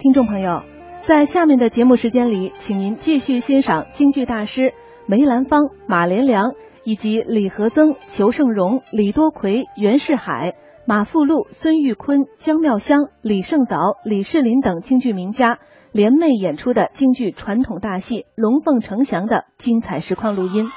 听众朋友，在下面的节目时间里，请您继续欣赏京剧大师梅兰芳、马连良以及李和曾、裘盛戎、李多奎、袁世海、马富禄、孙玉坤、姜妙香、李胜藻、李世林等京剧名家联袂演出的京剧传统大戏《龙凤呈祥》的精彩实况录音。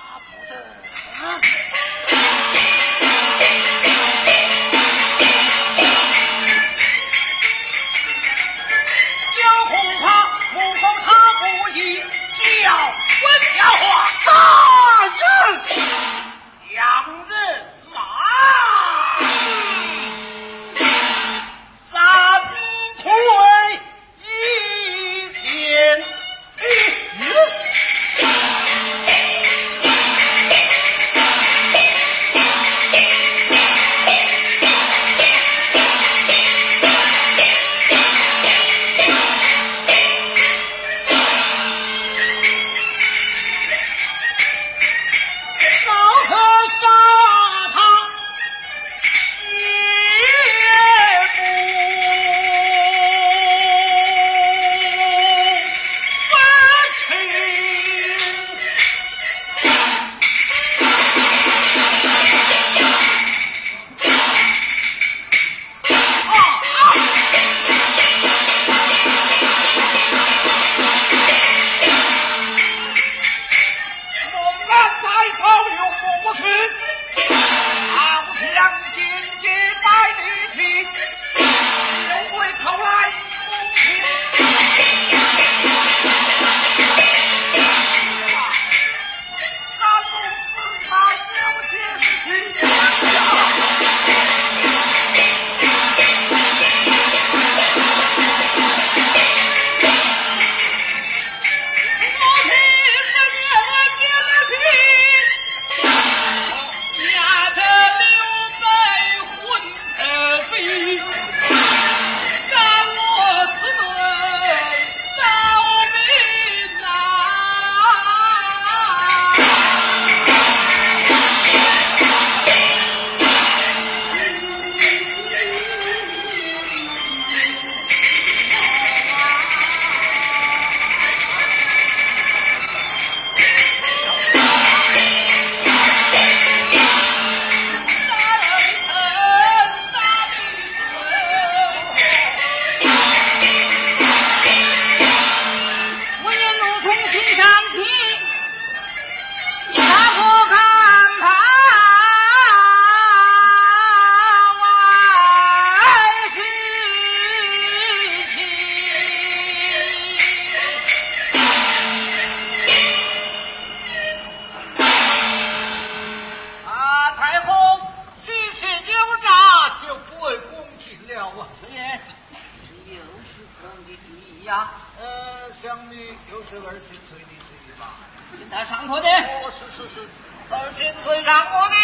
呀，呃，小李六十二岁，随你主意吧。现在上课的，我是是是，二进水上课的。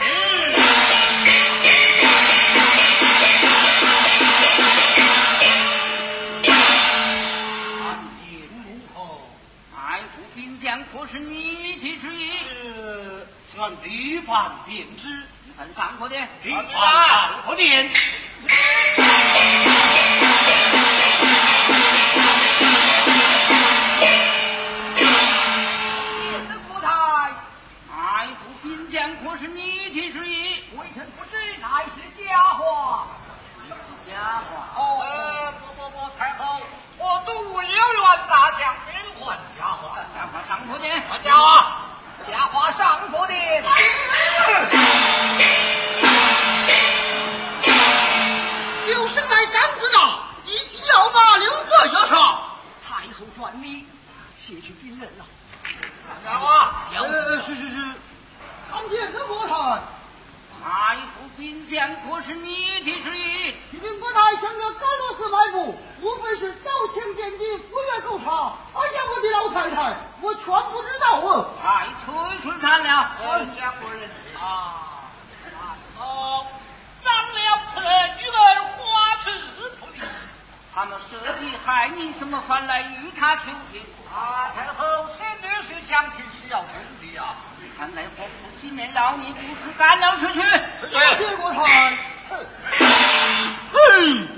嗯。安平如何？太兵将可是你去之意？是，希望屡犯便知。现在上课的，李华上课的。此金面老你不是，赶了出去。哎、屁股疼。哼、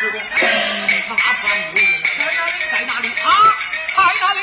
主公，他怕会人在哪里？在哪里啊？在哪里？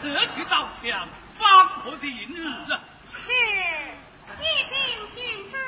撤去刀枪，方可的日子。是，一定君子。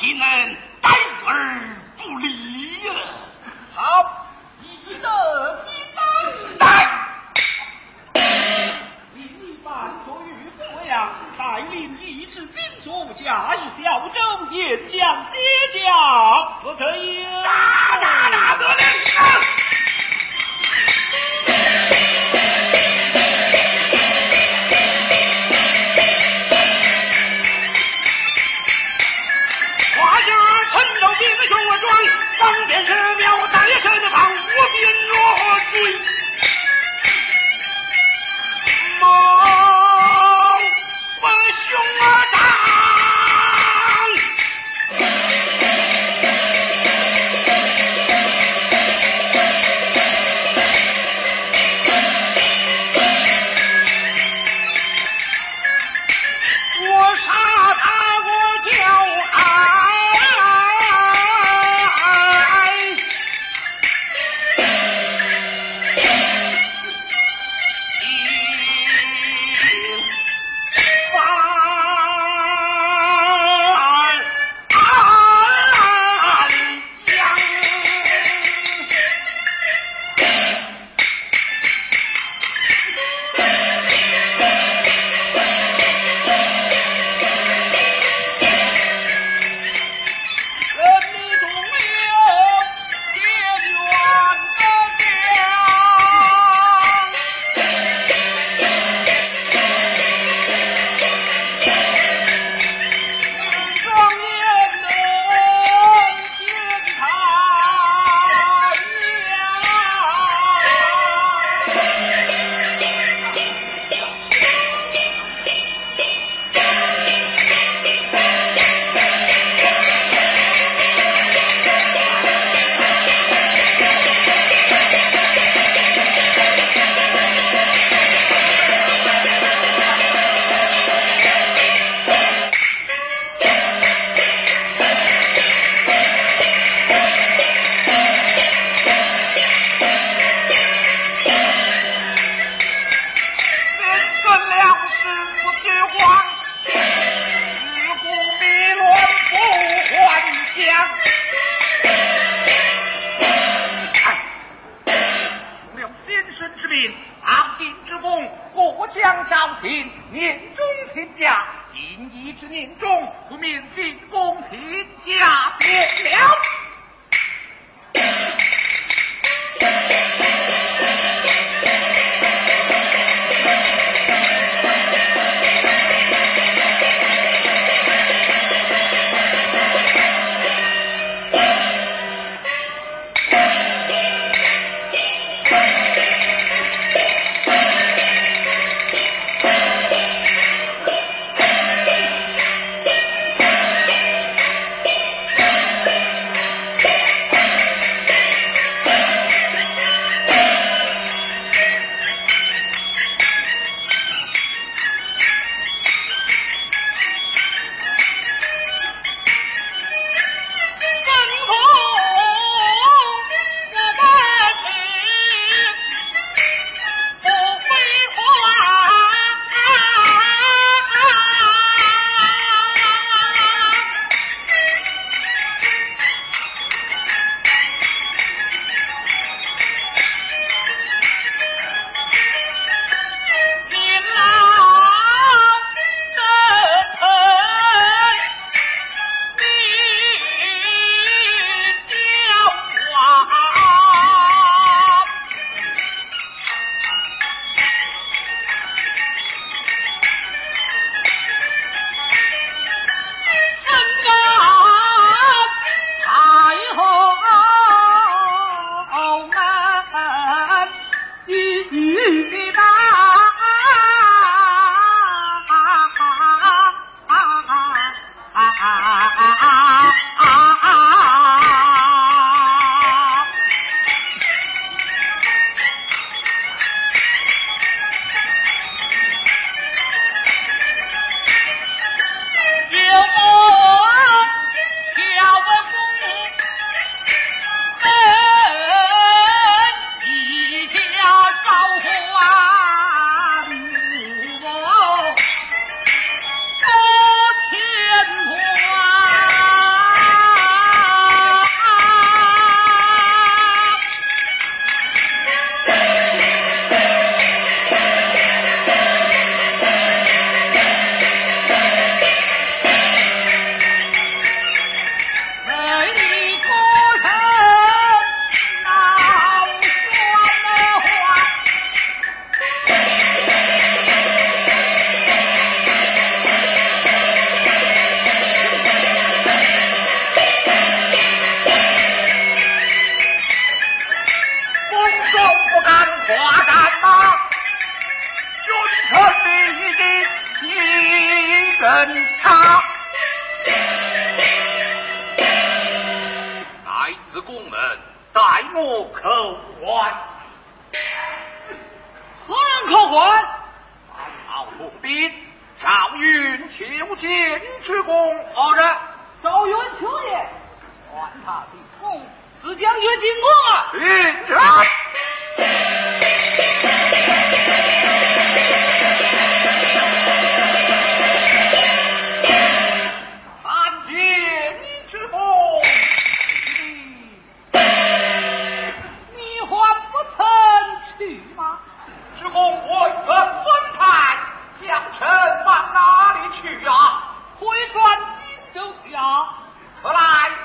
岂能待而不理呀、好，一个一等，你一般多于样，带领一支兵卒，驾一小舟，沿江歇脚，不可以、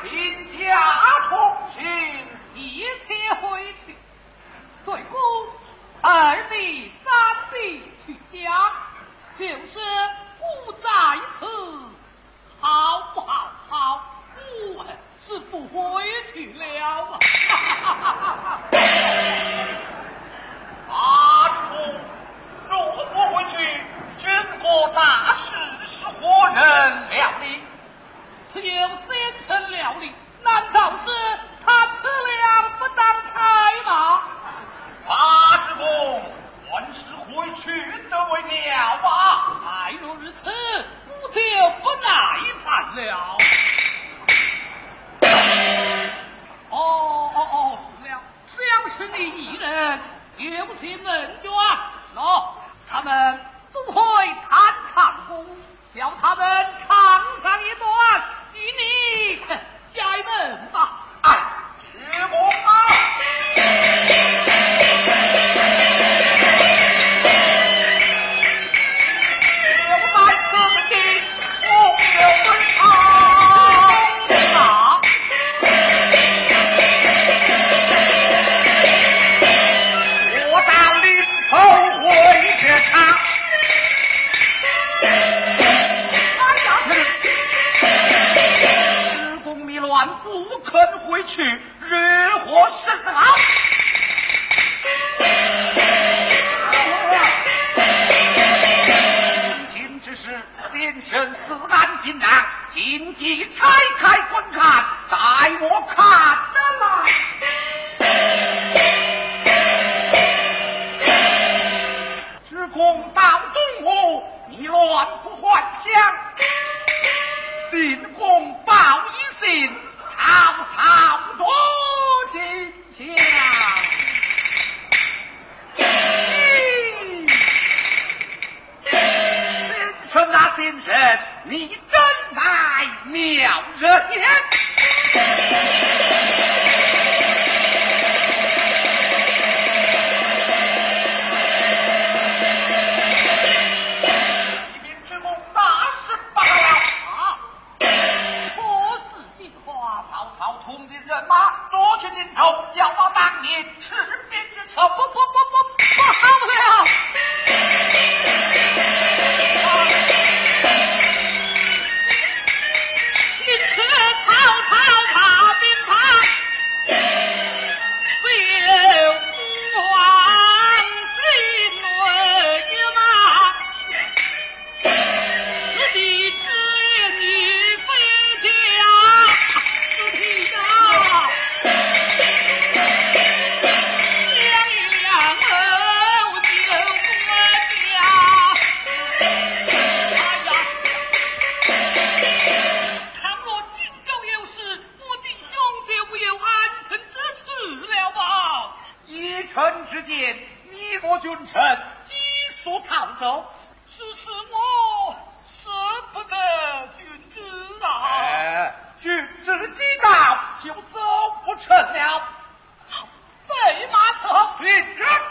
He's 臣之见，你我君臣急速逃走，只是我舍不得君子啊！君子急到就走不成了，好，备马走，君人。